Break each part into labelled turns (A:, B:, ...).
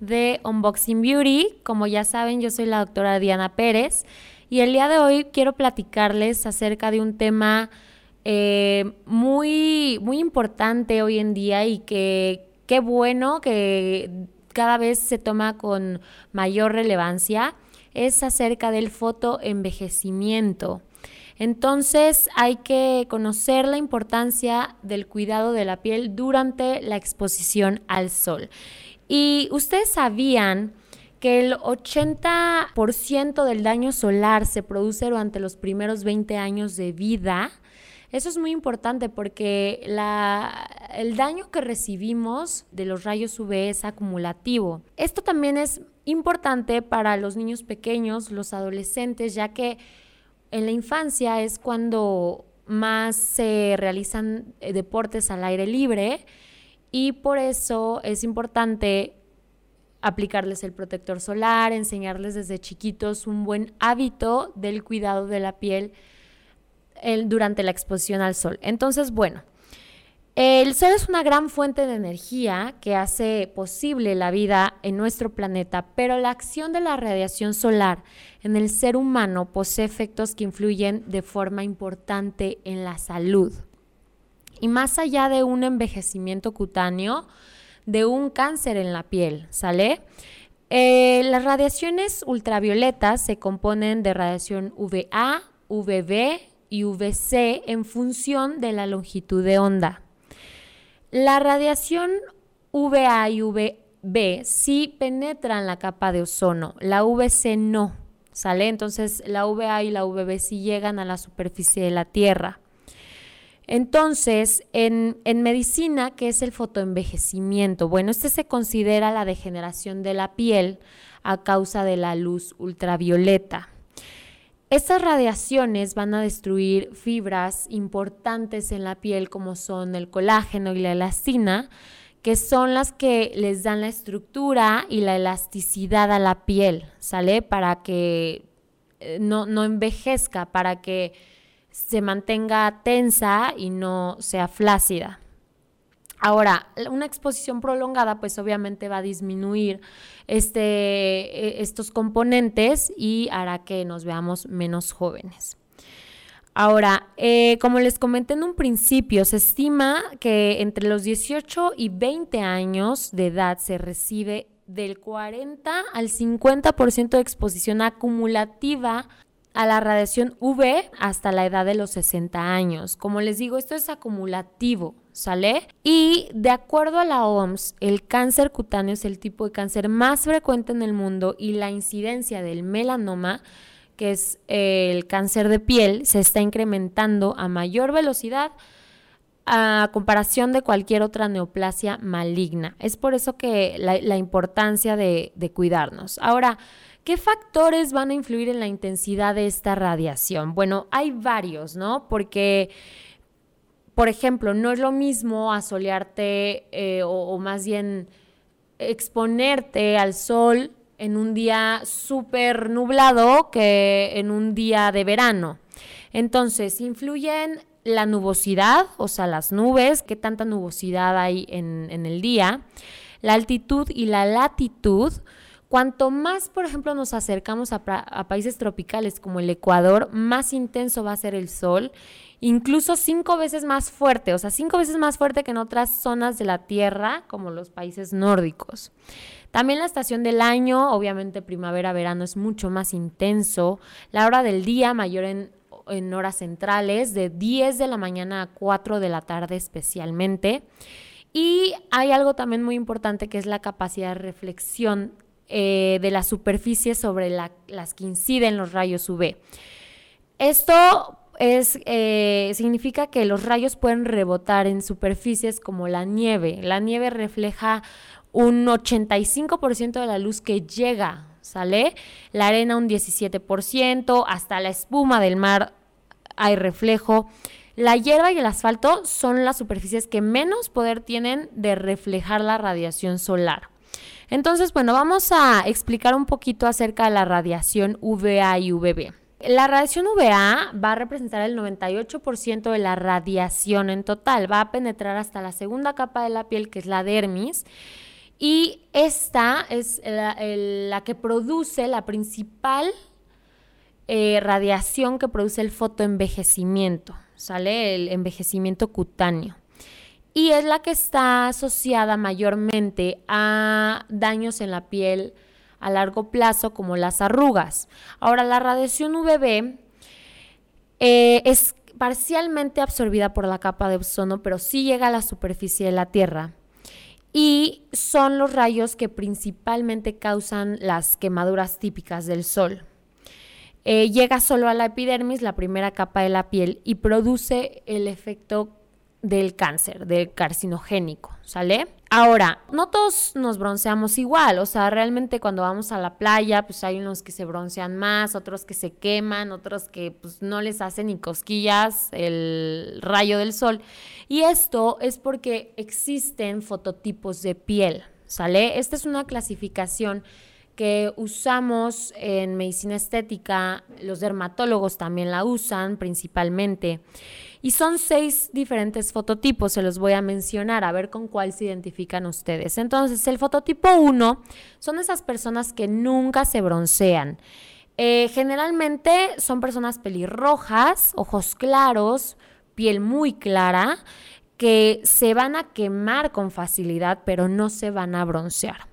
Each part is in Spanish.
A: de Unboxing Beauty. Como ya saben, yo soy la doctora Diana Pérez y el día de hoy quiero platicarles acerca de un tema eh, muy, muy importante hoy en día y que qué bueno que cada vez se toma con mayor relevancia. Es acerca del fotoenvejecimiento. Entonces hay que conocer la importancia del cuidado de la piel durante la exposición al sol. Y ustedes sabían que el 80% del daño solar se produce durante los primeros 20 años de vida. Eso es muy importante porque el daño que recibimos de los rayos UV es acumulativo. Esto también es importante para los niños pequeños, los adolescentes, ya que en la infancia es cuando más se realizan eh, deportes al aire libre y por eso es importante aplicarles el protector solar, enseñarles desde chiquitos un buen hábito del cuidado de la piel durante la exposición al sol. Entonces, bueno, el sol es una gran fuente de energía que hace posible la vida en nuestro planeta, pero la acción de la radiación solar en el ser humano posee efectos que influyen de forma importante en la salud. Y más allá de un envejecimiento cutáneo, de un cáncer en la piel, ¿sale? Eh, las radiaciones ultravioletas se componen de radiación UVA, UVB y UVC en función de la longitud de onda. La radiación UVA y UVB sí penetran la capa de ozono, la UVC no, ¿sale? Entonces la UVA y la UVB sí llegan a la superficie de la Tierra. Entonces, en, en, medicina, ¿qué es el fotoenvejecimiento? Bueno, este se considera la degeneración de la piel a causa de la luz ultravioleta. Estas radiaciones van a destruir fibras importantes en la piel como son el colágeno y la elastina, que son las que les dan la estructura y la elasticidad a la piel, ¿sale? Para que eh, no, no envejezca, para que se mantenga tensa y no sea flácida. Ahora, una exposición prolongada pues obviamente va a disminuir este, e, estos componentes y hará que nos veamos menos jóvenes. Ahora, eh, como les comenté en un principio, se estima que entre los 18 y 20 años de edad se recibe del 40 al 50% de exposición acumulativa a la radiación UV hasta la edad de los 60 años. Como les digo, esto es acumulativo, ¿sale? Y de acuerdo a la OMS, el cáncer cutáneo es el tipo de cáncer más frecuente en el mundo y la incidencia del melanoma, que es eh, el cáncer de piel, se está incrementando a mayor velocidad a comparación de cualquier otra neoplasia maligna. Es por eso que la, importancia de, de cuidarnos. Ahora, ¿Qué factores van a influir en la intensidad de esta radiación? Bueno, hay varios, ¿no? Porque, por ejemplo, no es lo mismo asolearte eh, o, más bien exponerte al sol en un día súper nublado que en un día de verano. Entonces, influyen la nubosidad, o sea, las nubes, qué tanta nubosidad hay en, en el día, la altitud y la latitud, Cuanto más, por ejemplo, nos acercamos a, países tropicales como el Ecuador, más intenso va a ser el sol, incluso cinco veces más fuerte, o sea, cinco veces más fuerte que en otras zonas de la Tierra, como los países nórdicos. También la estación del año, obviamente primavera-verano, es mucho más intenso. La hora del día mayor en, en horas centrales, de 10 de la mañana a 4 de la tarde especialmente. Y hay algo también muy importante que es la capacidad de reflexión eh, de la superficie sobre las que inciden los rayos UV. Esto es, eh, significa que los rayos pueden rebotar en superficies como la nieve. La nieve refleja un 85% de la luz que llega ¿sale? La arena un 17%, hasta la espuma del mar hay reflejo. La hierba y el asfalto son las superficies que menos poder tienen de reflejar la radiación solar. Entonces, bueno, vamos a explicar un poquito acerca de la radiación UVA y UVB. La radiación UVA va a representar el 98% de la radiación en total, va a penetrar hasta la segunda capa de la piel, que es la dermis, y esta es la, que produce la principal eh, radiación que produce el fotoenvejecimiento, ¿sale? El envejecimiento cutáneo. Y es la que está asociada mayormente a daños en la piel, a largo plazo como las arrugas. Ahora, la radiación UVB eh, es parcialmente absorbida por la capa de ozono, pero sí llega a la superficie de la Tierra. Y son los rayos que principalmente causan las quemaduras típicas del sol. Eh, llega solo a la epidermis, la primera capa de la piel, y produce el efecto del cáncer, del carcinogénico, ¿sale? Ahora, no todos nos bronceamos igual, o sea, realmente cuando vamos a la playa, pues hay unos que se broncean más, otros que se queman, otros que pues no les hacen ni cosquillas el rayo del sol. Y esto es porque existen fototipos de piel, ¿sale? Esta es una clasificación que usamos en medicina estética, los dermatólogos también la usan principalmente. Y son seis diferentes fototipos, se los voy a mencionar, a ver con cuál se identifican ustedes. Entonces, el fototipo 1 son esas personas que nunca se broncean. Eh, generalmente son personas pelirrojas, ojos claros, piel muy clara, que se van a quemar con facilidad, pero no se van a broncear.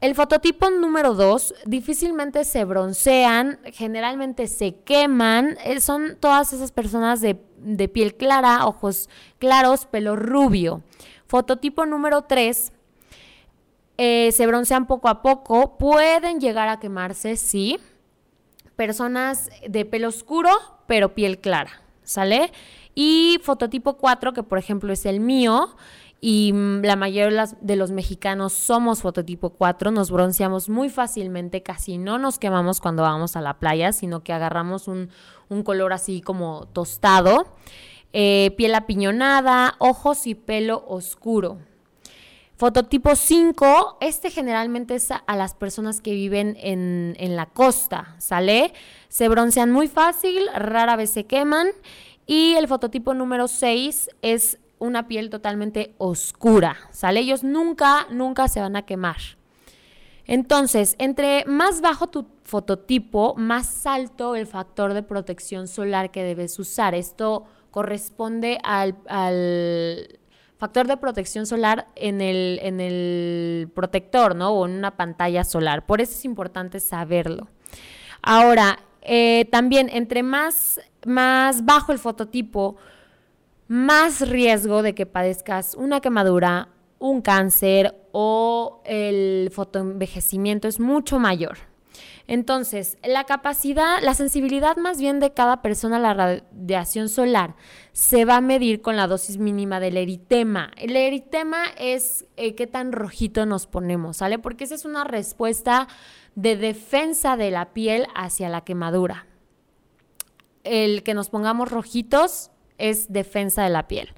A: El fototipo número 2 difícilmente se broncean, generalmente se queman, eh, son todas esas personas de, piel clara, ojos claros, pelo rubio. Fototipo número 3 eh, se broncean poco a poco, pueden llegar a quemarse, sí. Personas de pelo oscuro, pero piel clara, ¿sale? Y fototipo 4, que por ejemplo es el mío, y mm, la mayoría de los mexicanos somos fototipo 4, nos bronceamos muy fácilmente, casi no nos quemamos cuando vamos a la playa, sino que agarramos un, color así como tostado, eh, piel apiñonada, ojos y pelo oscuro. Fototipo 5, este generalmente es a, las personas que viven en, en, la costa, ¿sale? Se broncean muy fácil, rara vez se queman. Y el fototipo número 6 es una piel totalmente oscura, ¿sale? Ellos nunca, nunca se van a quemar. Entonces, entre más bajo tu fototipo, más alto el factor de protección solar que debes usar. Esto corresponde al, factor de protección solar en el, en el protector, ¿no? O en una pantalla solar. Por eso es importante saberlo. Ahora, eh, también entre más, más bajo el fototipo, más riesgo de que padezcas una quemadura, un cáncer o el fotoenvejecimiento es mucho mayor. Entonces, la capacidad, la sensibilidad más bien de cada persona a la radiación solar se va a medir con la dosis mínima del eritema. El eritema es eh, qué tan rojito nos ponemos, ¿sale? Porque esa es una respuesta de defensa de la piel hacia la quemadura. El que nos pongamos rojitos es defensa de la piel.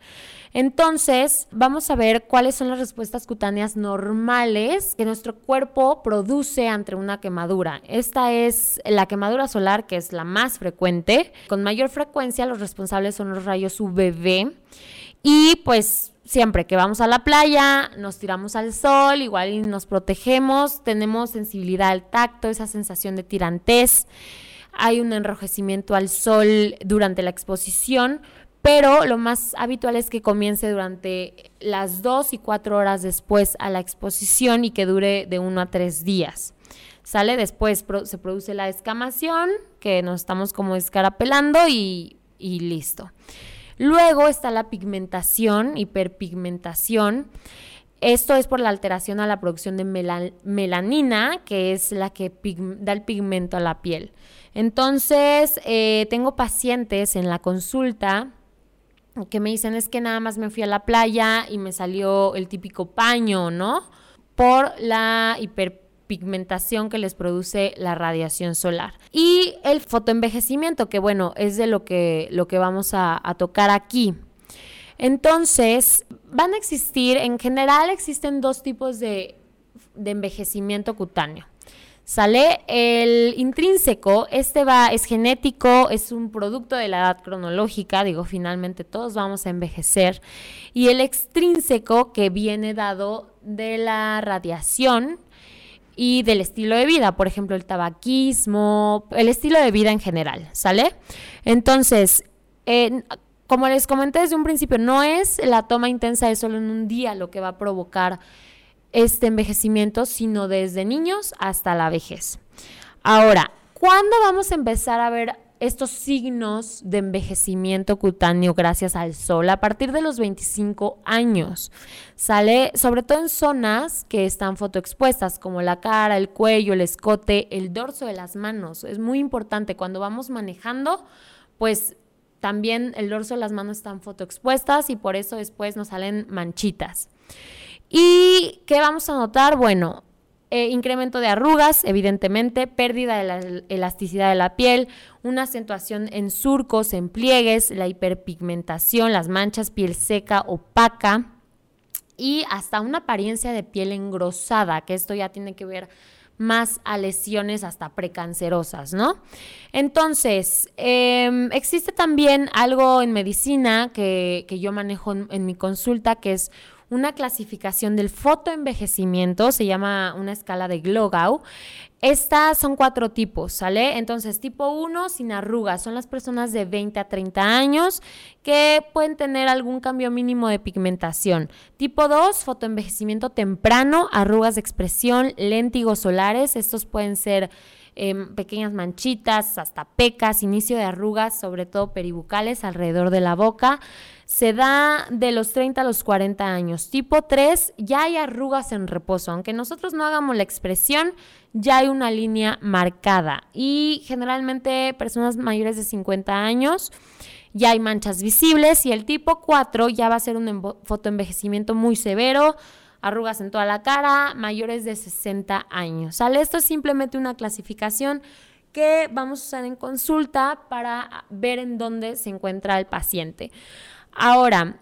A: Entonces, vamos a ver cuáles son las respuestas cutáneas normales que nuestro cuerpo produce ante una quemadura. Esta es la quemadura solar, que es la más frecuente. Con mayor frecuencia, los responsables son los rayos UVB. Y pues siempre que vamos a la playa, nos tiramos al sol, igual nos protegemos, tenemos sensibilidad al tacto, esa sensación de tirantez. Hay un enrojecimiento al sol durante la exposición, pero lo más habitual es que comience durante las dos y cuatro horas después a la exposición y que dure de uno a tres días. Sale después, se produce la escamación, que nos estamos como escarapelando y, y listo. Luego está la pigmentación, hiperpigmentación. Esto es por la alteración a la producción de melanina, que es la que da el pigmento a la piel. Entonces, eh, tengo pacientes en la consulta que me dicen es que nada más me fui a la playa y me salió el típico paño, ¿no? Por la hiper hiperpigmentación que les produce la radiación solar. Y el fotoenvejecimiento, que bueno, es de lo que, lo que vamos a, a tocar aquí. Entonces, van a existir, en general existen dos tipos de, de envejecimiento cutáneo. Sale el intrínseco, este va, es genético, es un producto de la edad cronológica, digo, finalmente todos vamos a envejecer. Y el extrínseco, que viene dado de la radiación y del estilo de vida, por ejemplo, el tabaquismo, el estilo de vida en general, ¿sale? Entonces, como les comenté desde un principio, no es la toma intensa de solo en un día lo que va a provocar este envejecimiento, sino desde niños hasta la vejez. Ahora, ¿cuándo vamos a empezar a ver estos signos de envejecimiento cutáneo gracias al sol? A partir de los 25 años. Sale sobre todo en zonas que están fotoexpuestas, como la cara, el cuello, el escote, el dorso de las manos. Es muy importante cuando vamos manejando, pues también el dorso de las manos están fotoexpuestas y por eso después nos salen manchitas. ¿Y qué vamos a notar? Bueno, eh, incremento de arrugas, evidentemente, pérdida de la elasticidad de la piel, una acentuación en surcos, en pliegues, la hiperpigmentación, las manchas, piel seca, opaca y hasta una apariencia de piel engrosada, que esto ya tiene que ver más a lesiones hasta precancerosas, ¿no? Entonces, em, existe también algo en medicina que, yo manejo en mi consulta, que es una clasificación del fotoenvejecimiento, se llama una escala de Glogau. Estas son cuatro tipos, ¿sale? Entonces, tipo 1, sin arrugas, son las personas de 20 a 30 años que pueden tener algún cambio mínimo de pigmentación. Tipo 2, fotoenvejecimiento temprano, arrugas de expresión, léntigos solares, estos pueden ser em, pequeñas manchitas, hasta pecas, inicio de arrugas, sobre todo peribucales alrededor de la boca se da de los 30 a los 40 años. Tipo 3, ya hay arrugas en reposo. Aunque nosotros no hagamos la expresión, ya hay una línea marcada. Y generalmente personas mayores de 50 años ya hay manchas visibles. Y el tipo 4 ya va a ser un fotoenvejecimiento muy severo arrugas en toda la cara, mayores de 60 años. ¿Sale? Esto es simplemente una clasificación que vamos a usar en consulta para ver en dónde se encuentra el paciente. Ahora,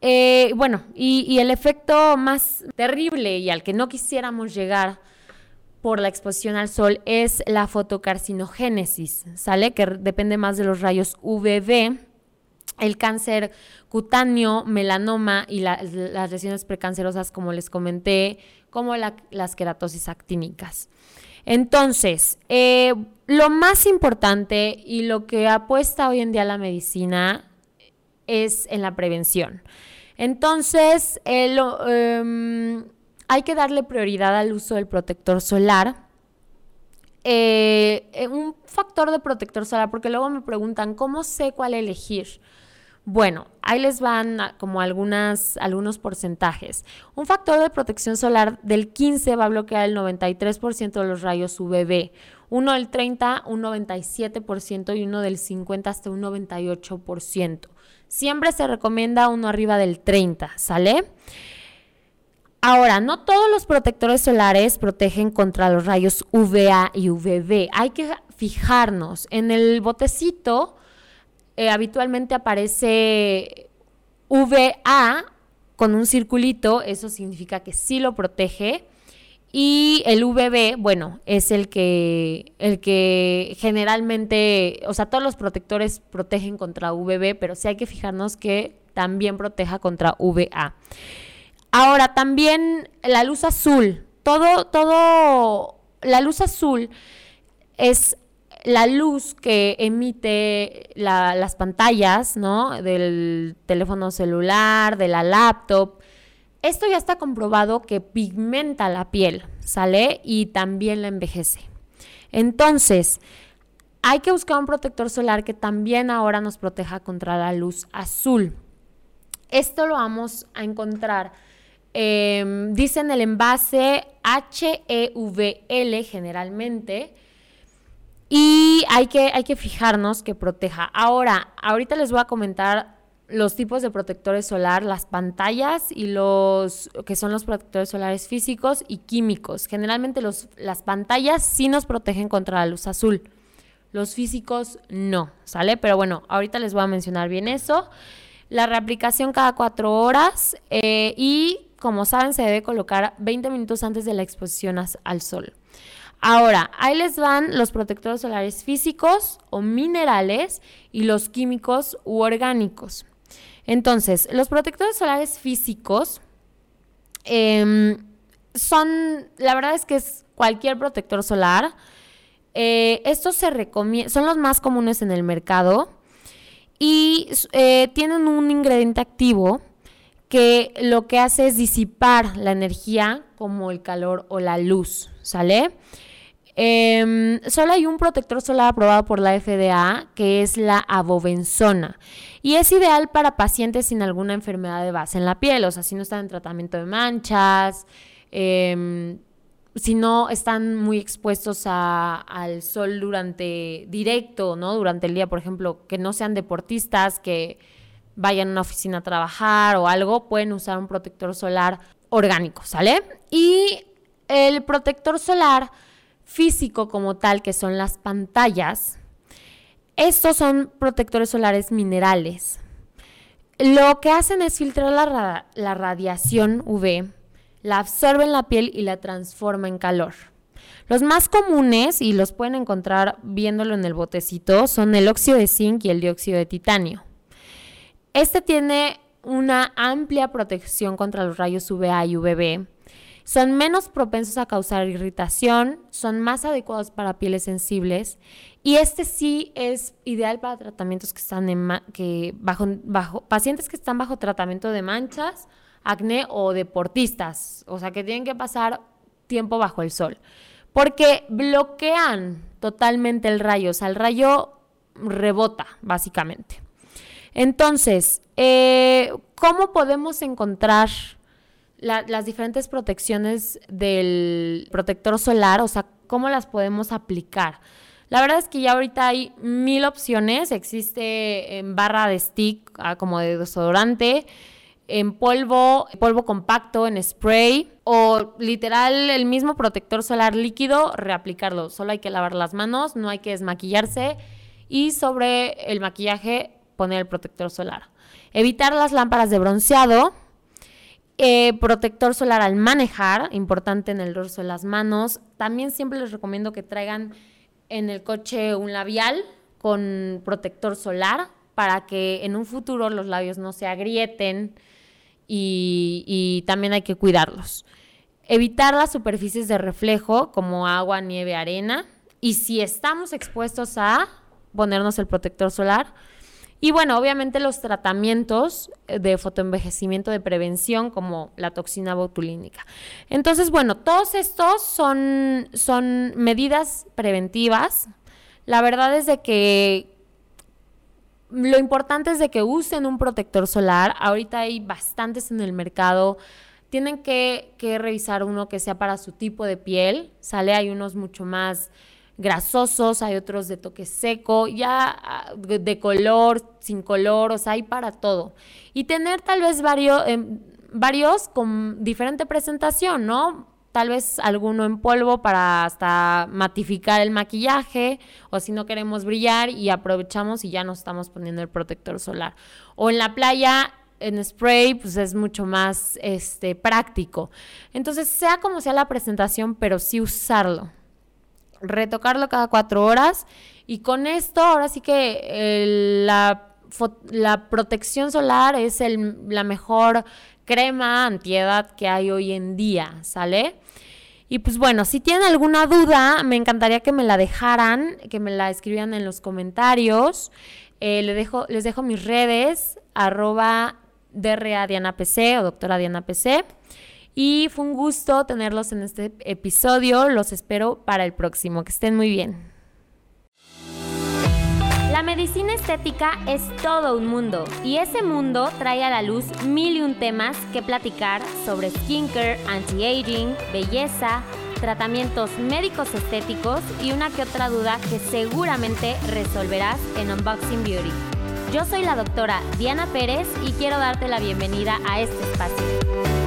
A: eh, bueno, y, el efecto más terrible y al que no quisiéramos llegar por la exposición al sol es la fotocarcinogénesis, ¿sale? Que depende más de los rayos UVB, el cáncer cutáneo, melanoma y las lesiones precancerosas, como les comenté, como las queratosis actínicas. Entonces, eh, lo más importante y lo que apuesta hoy en día la medicina es en la prevención. Entonces, em, hay que darle prioridad al uso del protector solar. Eh, eh, un factor de protector solar, porque luego me preguntan, ¿cómo sé cuál elegir? Bueno, ahí les van como algunos porcentajes. Un factor de protección solar del 15 va a bloquear el 93% de los rayos UVB, uno del 30 un 97% y uno del 50 hasta un 98%. Siempre se recomienda uno arriba del 30, ¿sale? Ahora, no todos los protectores solares protegen contra los rayos UVA y UVB. Hay que fijarnos. En el botecito eh, habitualmente aparece VA con un circulito, eso significa que sí lo protege. Y el VB, bueno, es el que, el que generalmente, o sea, todos los protectores protegen contra VB, pero sí hay que fijarnos que también proteja contra VA. Ahora, también la luz azul, todo, todo, la luz azul es la luz que emite las pantallas, ¿no? Del teléfono celular, de la laptop, esto ya está comprobado que pigmenta la piel, ¿sale? Y también la envejece. Entonces, hay que buscar un protector solar que también ahora nos proteja contra la luz azul. Esto lo vamos a encontrar, eh, dice en el envase HEVL generalmente, y hay que, hay que fijarnos que proteja. Ahora, ahorita les voy a comentar los tipos de protectores solar, las pantallas y los que son los protectores solares físicos y químicos. Generalmente los, las pantallas sí nos protegen contra la luz azul. Los físicos no, ¿sale? Pero bueno, ahorita les voy a mencionar bien eso. La reaplicación cada cuatro horas eh, y, como saben, se debe colocar 20 minutos antes de la exposición al sol. Ahora, ahí les van los protectores solares físicos o minerales y los químicos u orgánicos. Entonces, los protectores solares físicos em, son, la verdad es que es cualquier protector solar. Eh, estos se son los más comunes en el mercado y eh, tienen un ingrediente activo que lo que hace es disipar la energía como el calor o la luz, ¿sale? Em, solo hay un protector solar aprobado por la FDA, que es la abovenzona. Y es ideal para pacientes sin alguna enfermedad de base en la piel, o sea, si no están en tratamiento de manchas, em, si no están muy expuestos al sol durante directo, ¿no? Durante el día, por ejemplo, que no sean deportistas, que vayan a una oficina a trabajar o algo, pueden usar un protector solar orgánico, ¿sale? Y el protector solar físico como tal, que son las pantallas, estos son protectores solares minerales. Lo que hacen es filtrar la, radiación UV, la absorbe en la piel y la transforma en calor. Los más comunes, y los pueden encontrar viéndolo en el botecito, son el óxido de zinc y el dióxido de titanio. Este tiene una amplia protección contra los rayos UVA y UVB son menos propensos a causar irritación, son más adecuados para pieles sensibles y este sí es ideal para tratamientos que están en que bajo, bajo pacientes que están bajo tratamiento de manchas, acné o deportistas, o sea, que tienen que pasar tiempo bajo el sol, porque bloquean totalmente el rayo, o sea, el rayo rebota básicamente. Entonces, eh, ¿cómo podemos encontrar las diferentes protecciones del protector solar, o sea, cómo las podemos aplicar. La verdad es que ya ahorita hay mil opciones. Existe en barra de stick ah, como de desodorante, en polvo, polvo compacto, en spray o literal el mismo protector solar líquido, reaplicarlo. Solo hay que lavar las manos, no hay que desmaquillarse y sobre el maquillaje poner el protector solar. Evitar las lámparas de bronceado eh, protector solar al manejar, importante en el dorso de las manos. También siempre les recomiendo que traigan en el coche un labial con protector solar para que en un futuro los labios no se agrieten y, y también hay que cuidarlos. Evitar las superficies de reflejo como agua, nieve, arena. Y si estamos expuestos a ponernos el protector solar, y bueno, obviamente los tratamientos eh, de fotoenvejecimiento de prevención como la toxina botulínica. Entonces, bueno, todos estos son, son medidas preventivas. La verdad es de que lo importante es de que usen un protector solar. Ahorita hay bastantes en el mercado. Tienen que, que revisar uno que sea para su tipo de piel. Sale, hay unos mucho más grasosos, hay otros de toque seco, ya ah, de color, sin color, o sea, hay para todo. Y tener tal vez varios, em, varios con diferente presentación, ¿no? Tal vez alguno en polvo para hasta matificar el maquillaje o si no queremos brillar y aprovechamos y ya nos estamos poniendo el protector solar. O en la playa en spray pues es mucho más este práctico. Entonces, sea como sea la presentación, pero sí usarlo retocarlo cada cuatro horas y con esto ahora sí que la, la, protección solar es el, la mejor crema antiedad que hay hoy en día, ¿sale? Y pues bueno, si tienen alguna duda, me encantaría que me la dejaran, que me la escribieran en los comentarios. Eh, les, dejo, les dejo mis redes, arroba DRA Diana PC o doctora Diana PC. Y fue un gusto tenerlos en este episodio. Los espero para el próximo. Que estén muy bien.
B: La medicina estética es todo un mundo y ese mundo trae a la luz mil y un temas que platicar sobre skincare, anti-aging, belleza, tratamientos médicos estéticos y una que otra duda que seguramente resolverás en Unboxing Beauty. Yo soy la doctora Diana Pérez y quiero darte la bienvenida a este espacio.